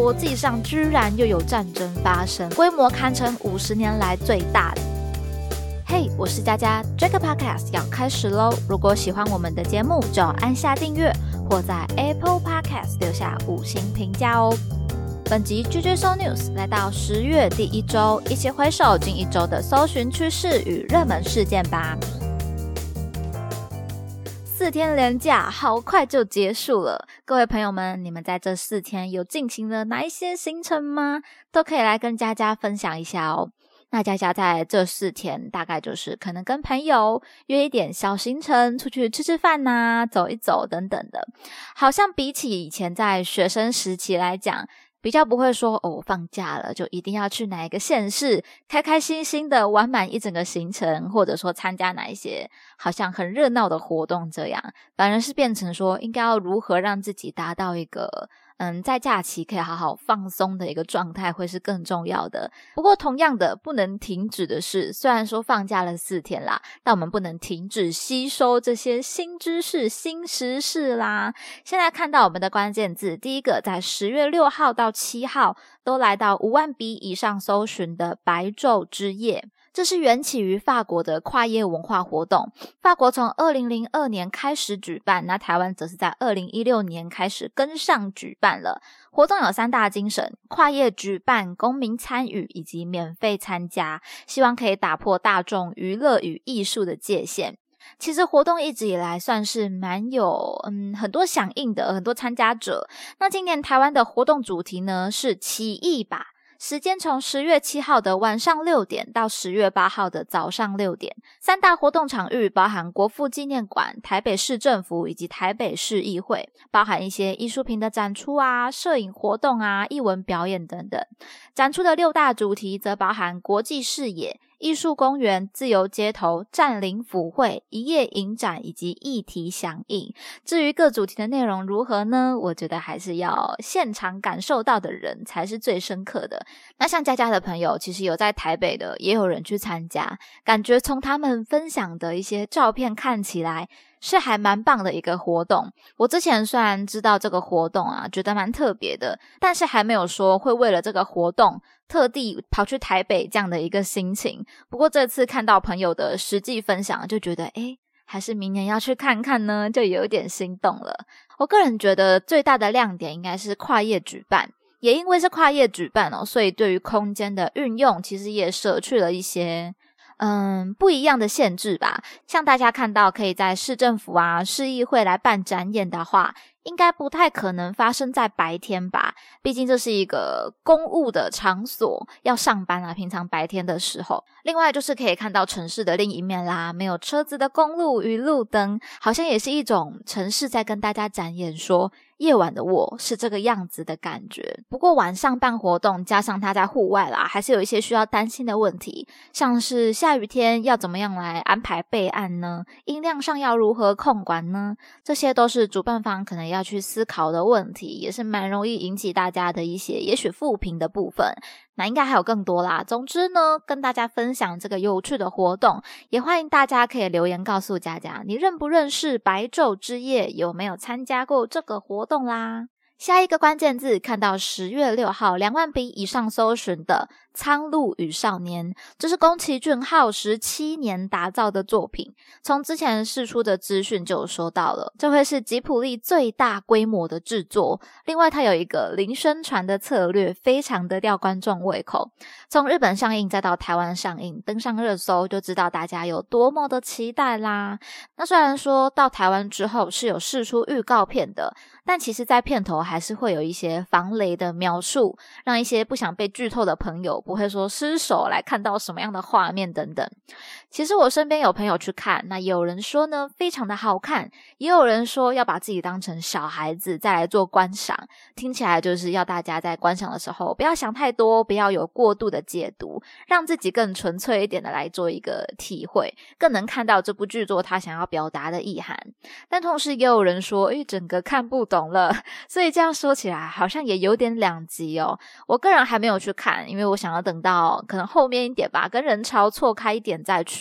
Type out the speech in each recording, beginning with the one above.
国际上居然又有战争发生，规模堪称五十年来最大的。嘿，我是佳佳，这个 podcast 要开始喽！如果喜欢我们的节目，就按下订阅或在 Apple Podcast 留下五星评价哦。本集 GG So News 来到十月第一周，一起回首近一周的搜寻趋势与热门事件吧。四天连假好快就结束了，各位朋友们，你们在这四天有进行了哪一些行程吗？都可以来跟佳佳分享一下哦。那佳佳在这四天大概就是可能跟朋友约一点小行程，出去吃吃饭呐，走一走等等的，好像比起以前在学生时期来讲。比较不会说哦，放假了就一定要去哪一个县市，开开心心的玩满一整个行程，或者说参加哪一些好像很热闹的活动，这样反而是变成说应该要如何让自己达到一个。嗯，在假期可以好好放松的一个状态会是更重要的。不过，同样的不能停止的是，虽然说放假了四天啦，但我们不能停止吸收这些新知识、新时事啦。现在看到我们的关键字，第一个在十月六号到七号都来到五万笔以上搜寻的白昼之夜。这是缘起于法国的跨业文化活动。法国从二零零二年开始举办，那台湾则是在二零一六年开始跟上举办了。活动有三大精神：跨业举办、公民参与以及免费参加，希望可以打破大众娱乐与艺术的界限。其实活动一直以来算是蛮有嗯很多响应的，很多参加者。那今年台湾的活动主题呢是起义吧。时间从十月七号的晚上六点到十月八号的早上六点，三大活动场域包含国父纪念馆、台北市政府以及台北市议会，包含一些艺术品的展出啊、摄影活动啊、艺文表演等等。展出的六大主题则包含国际视野。艺术公园、自由街头、占领府会、一夜影展以及议题响应。至于各主题的内容如何呢？我觉得还是要现场感受到的人才是最深刻的。那像佳佳的朋友，其实有在台北的，也有人去参加，感觉从他们分享的一些照片看起来。是还蛮棒的一个活动。我之前虽然知道这个活动啊，觉得蛮特别的，但是还没有说会为了这个活动特地跑去台北这样的一个心情。不过这次看到朋友的实际分享，就觉得诶还是明年要去看看呢，就有点心动了。我个人觉得最大的亮点应该是跨业举办，也因为是跨业举办哦，所以对于空间的运用，其实也舍去了一些。嗯，不一样的限制吧。像大家看到，可以在市政府啊、市议会来办展演的话。应该不太可能发生在白天吧，毕竟这是一个公务的场所，要上班啊。平常白天的时候，另外就是可以看到城市的另一面啦，没有车子的公路与路灯，好像也是一种城市在跟大家展演说，夜晚的我是这个样子的感觉。不过晚上办活动，加上他在户外啦，还是有一些需要担心的问题，像是下雨天要怎么样来安排备案呢？音量上要如何控管呢？这些都是主办方可能要。去思考的问题，也是蛮容易引起大家的一些也许负评的部分。那应该还有更多啦。总之呢，跟大家分享这个有趣的活动，也欢迎大家可以留言告诉佳佳，你认不认识白昼之夜，有没有参加过这个活动啦？下一个关键字看到十月六号两万笔以上搜寻的。《苍鹭与少年》这是宫崎骏耗时七年打造的作品。从之前释出的资讯就有说到了，这会是吉普力最大规模的制作。另外，它有一个零宣传的策略，非常的吊观众胃口。从日本上映再到台湾上映，登上热搜，就知道大家有多么的期待啦。那虽然说到台湾之后是有释出预告片的，但其实在片头还是会有一些防雷的描述，让一些不想被剧透的朋友。不会说失手来看到什么样的画面等等。其实我身边有朋友去看，那有人说呢非常的好看，也有人说要把自己当成小孩子再来做观赏。听起来就是要大家在观赏的时候不要想太多，不要有过度的解读，让自己更纯粹一点的来做一个体会，更能看到这部剧作他想要表达的意涵。但同时也有人说，诶，整个看不懂了。所以这样说起来好像也有点两极哦。我个人还没有去看，因为我想要。等到可能后面一点吧，跟人潮错开一点再去。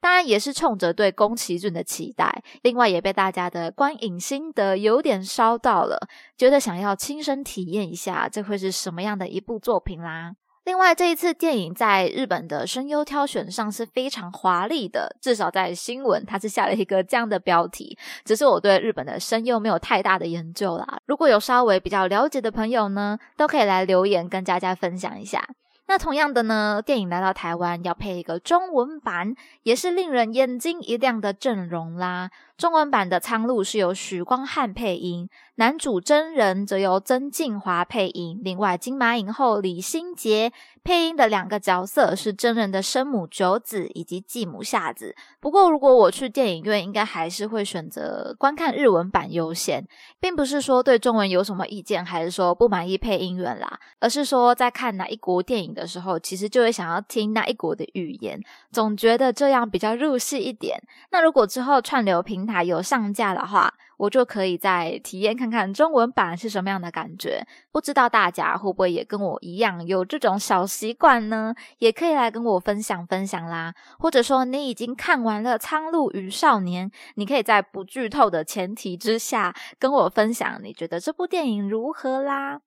当然也是冲着对宫崎骏的期待。另外也被大家的观影心得有点烧到了，觉得想要亲身体验一下这会是什么样的一部作品啦。另外，这一次电影在日本的声优挑选上是非常华丽的，至少在新闻它是下了一个这样的标题。只是我对日本的声优没有太大的研究啦，如果有稍微比较了解的朋友呢，都可以来留言跟大家分享一下。那同样的呢，电影来到台湾要配一个中文版，也是令人眼睛一亮的阵容啦。中文版的苍鹭是由许光汉配音，男主真人则由曾静华配音。另外，金马影后李心洁配音的两个角色是真人的生母九子以及继母夏子。不过，如果我去电影院，应该还是会选择观看日文版优先，并不是说对中文有什么意见，还是说不满意配音员啦，而是说在看哪一国电影的时候，其实就会想要听那一国的语言，总觉得这样比较入戏一点。那如果之后串流平台有上架的话，我就可以再体验看看中文版是什么样的感觉。不知道大家会不会也跟我一样有这种小习惯呢？也可以来跟我分享分享啦。或者说你已经看完了《苍鹭与少年》，你可以在不剧透的前提之下跟我分享你觉得这部电影如何啦。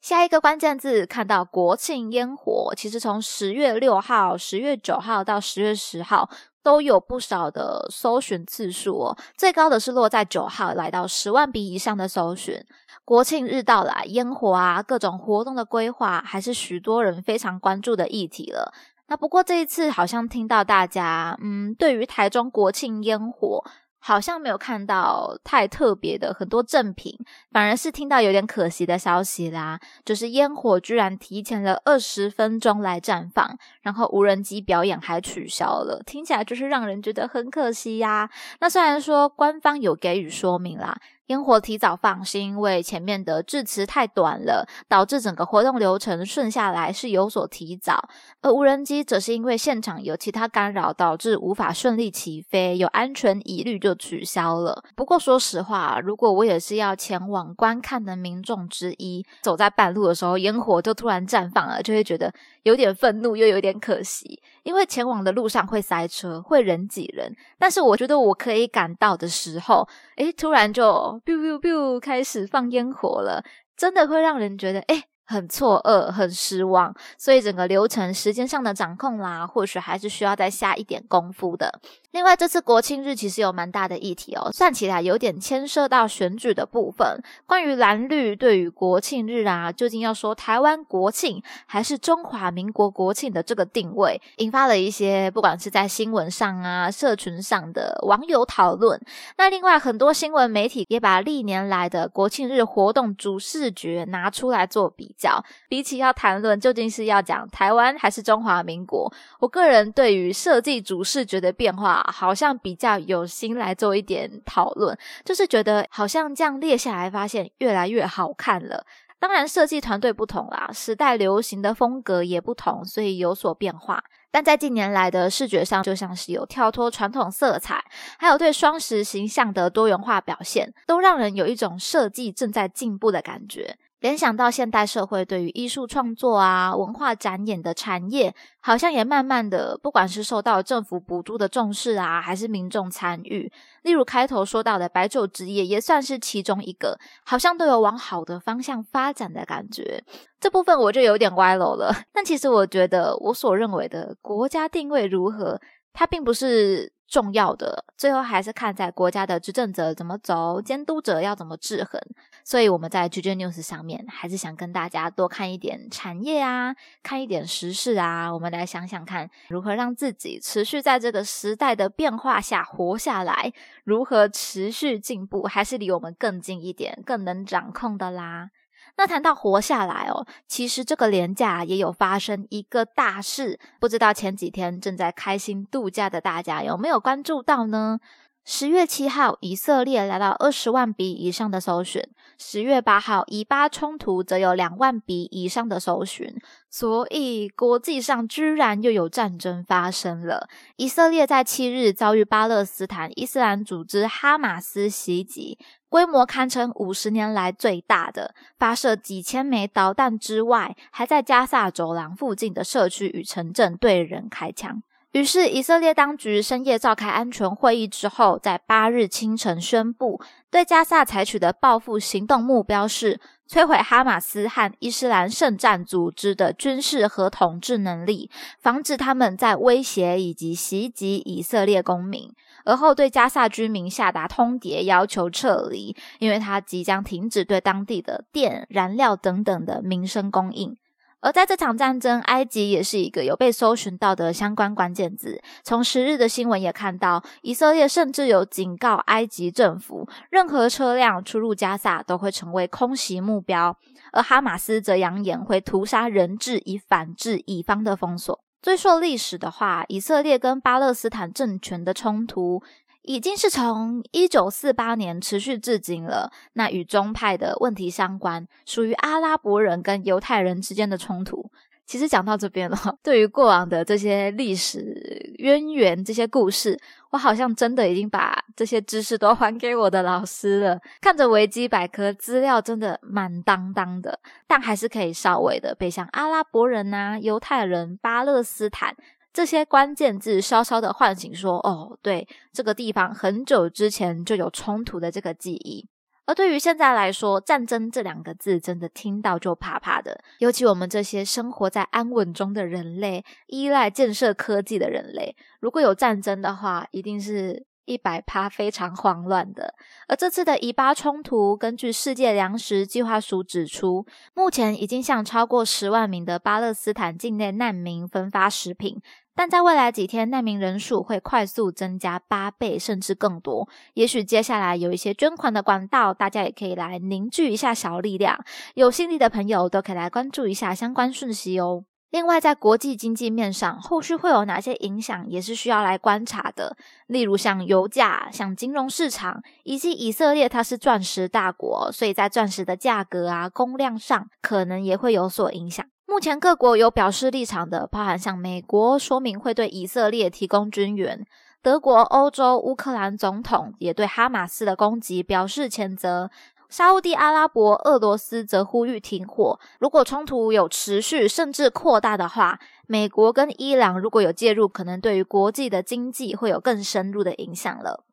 下一个关键字看到国庆烟火，其实从十月六号、十月九号到十月十号。都有不少的搜寻次数哦，最高的是落在九号，来到十万笔以上的搜寻。国庆日到来，烟火啊，各种活动的规划，还是许多人非常关注的议题了。那不过这一次好像听到大家，嗯，对于台中国庆烟火。好像没有看到太特别的很多赠品，反而是听到有点可惜的消息啦，就是烟火居然提前了二十分钟来绽放，然后无人机表演还取消了，听起来就是让人觉得很可惜呀。那虽然说官方有给予说明啦。烟火提早放是因为前面的致辞太短了，导致整个活动流程顺下来是有所提早。而无人机则是因为现场有其他干扰，导致无法顺利起飞，有安全疑虑就取消了。不过说实话，如果我也是要前往观看的民众之一，走在半路的时候，烟火就突然绽放了，就会觉得有点愤怒，又有点可惜。因为前往的路上会塞车，会人挤人，但是我觉得我可以赶到的时候，诶，突然就 biu biu biu 开始放烟火了，真的会让人觉得诶很错愕，很失望。所以整个流程时间上的掌控啦，或许还是需要再下一点功夫的。另外，这次国庆日其实有蛮大的议题哦，算起来有点牵涉到选举的部分。关于蓝绿对于国庆日啊，究竟要说台湾国庆还是中华民国国庆的这个定位，引发了一些不管是在新闻上啊、社群上的网友讨论。那另外，很多新闻媒体也把历年来的国庆日活动主视觉拿出来做比较。比起要谈论究竟是要讲台湾还是中华民国，我个人对于设计主视觉的变化。好像比较有心来做一点讨论，就是觉得好像这样列下来，发现越来越好看了。当然，设计团队不同啦，时代流行的风格也不同，所以有所变化。但在近年来的视觉上，就像是有跳脱传统色彩，还有对双十形象的多元化表现，都让人有一种设计正在进步的感觉。联想到现代社会对于艺术创作啊、文化展演的产业，好像也慢慢的，不管是受到政府补助的重视啊，还是民众参与，例如开头说到的白昼之夜，也算是其中一个，好像都有往好的方向发展的感觉。这部分我就有点歪楼了，但其实我觉得我所认为的国家定位如何，它并不是。重要的，最后还是看在国家的执政者怎么走，监督者要怎么制衡。所以我们在 GJ News 上面，还是想跟大家多看一点产业啊，看一点时事啊。我们来想想看，如何让自己持续在这个时代的变化下活下来，如何持续进步，还是离我们更近一点，更能掌控的啦。那谈到活下来哦，其实这个廉假也有发生一个大事，不知道前几天正在开心度假的大家有没有关注到呢？十月七号，以色列来到二十万笔以上的搜寻；十月八号，以巴冲突则有两万笔以上的搜寻。所以国际上居然又有战争发生了。以色列在七日遭遇巴勒斯坦伊斯兰组织哈马斯袭击，规模堪称五十年来最大的，发射几千枚导弹之外，还在加萨走廊附近的社区与城镇对人开枪。于是，以色列当局深夜召开安全会议之后，在八日清晨宣布，对加萨采取的报复行动目标是摧毁哈马斯和伊斯兰圣战组织的军事和统治能力，防止他们在威胁以及袭击以色列公民。而后对加萨居民下达通牒，要求撤离，因为他即将停止对当地的电、燃料等等的民生供应。而在这场战争，埃及也是一个有被搜寻到的相关关键字。从十日的新闻也看到，以色列甚至有警告埃及政府，任何车辆出入加萨都会成为空袭目标。而哈马斯则扬言会屠杀人质，以反制以方的封锁。追溯历史的话，以色列跟巴勒斯坦政权的冲突。已经是从一九四八年持续至今了。那与宗派的问题相关，属于阿拉伯人跟犹太人之间的冲突。其实讲到这边了，对于过往的这些历史渊源、这些故事，我好像真的已经把这些知识都还给我的老师了。看着维基百科资料，真的满当当的，但还是可以稍微的背像阿拉伯人呐、犹太人、巴勒斯坦。这些关键字稍稍的唤醒，说：“哦，对，这个地方很久之前就有冲突的这个记忆。”而对于现在来说，战争这两个字真的听到就怕怕的。尤其我们这些生活在安稳中的人类，依赖建设科技的人类，如果有战争的话，一定是。一百趴非常慌乱的，而这次的以巴冲突，根据世界粮食计划署指出，目前已经向超过十万名的巴勒斯坦境内难民分发食品，但在未来几天，难民人数会快速增加八倍甚至更多。也许接下来有一些捐款的管道，大家也可以来凝聚一下小力量。有心力的朋友都可以来关注一下相关讯息哦。另外，在国际经济面上，后续会有哪些影响，也是需要来观察的。例如，像油价、像金融市场，以及以色列它是钻石大国，所以在钻石的价格啊、供量上，可能也会有所影响。目前各国有表示立场的，包含像美国说明会对以色列提供军援，德国、欧洲、乌克兰总统也对哈马斯的攻击表示谴责。沙地阿拉伯、俄罗斯则呼吁停火。如果冲突有持续甚至扩大的话，美国跟伊朗如果有介入，可能对于国际的经济会有更深入的影响了。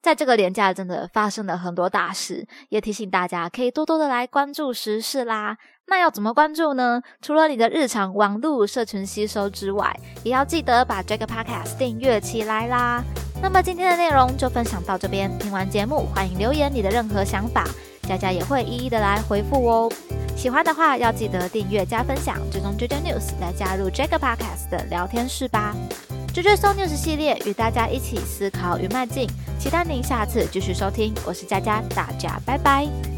在这个年假，真的发生了很多大事，也提醒大家可以多多的来关注时事啦。那要怎么关注呢？除了你的日常网络社群吸收之外，也要记得把这个 podcast 订阅起来啦。那么今天的内容就分享到这边，听完节目欢迎留言你的任何想法。佳佳也会一一的来回复哦。喜欢的话要记得订阅加分享，追踪 JJ News 来加入 Jack Podcast 的聊天室吧。JJ So News 系列与大家一起思考与迈进，期待您下次继续收听。我是佳佳，大家拜拜。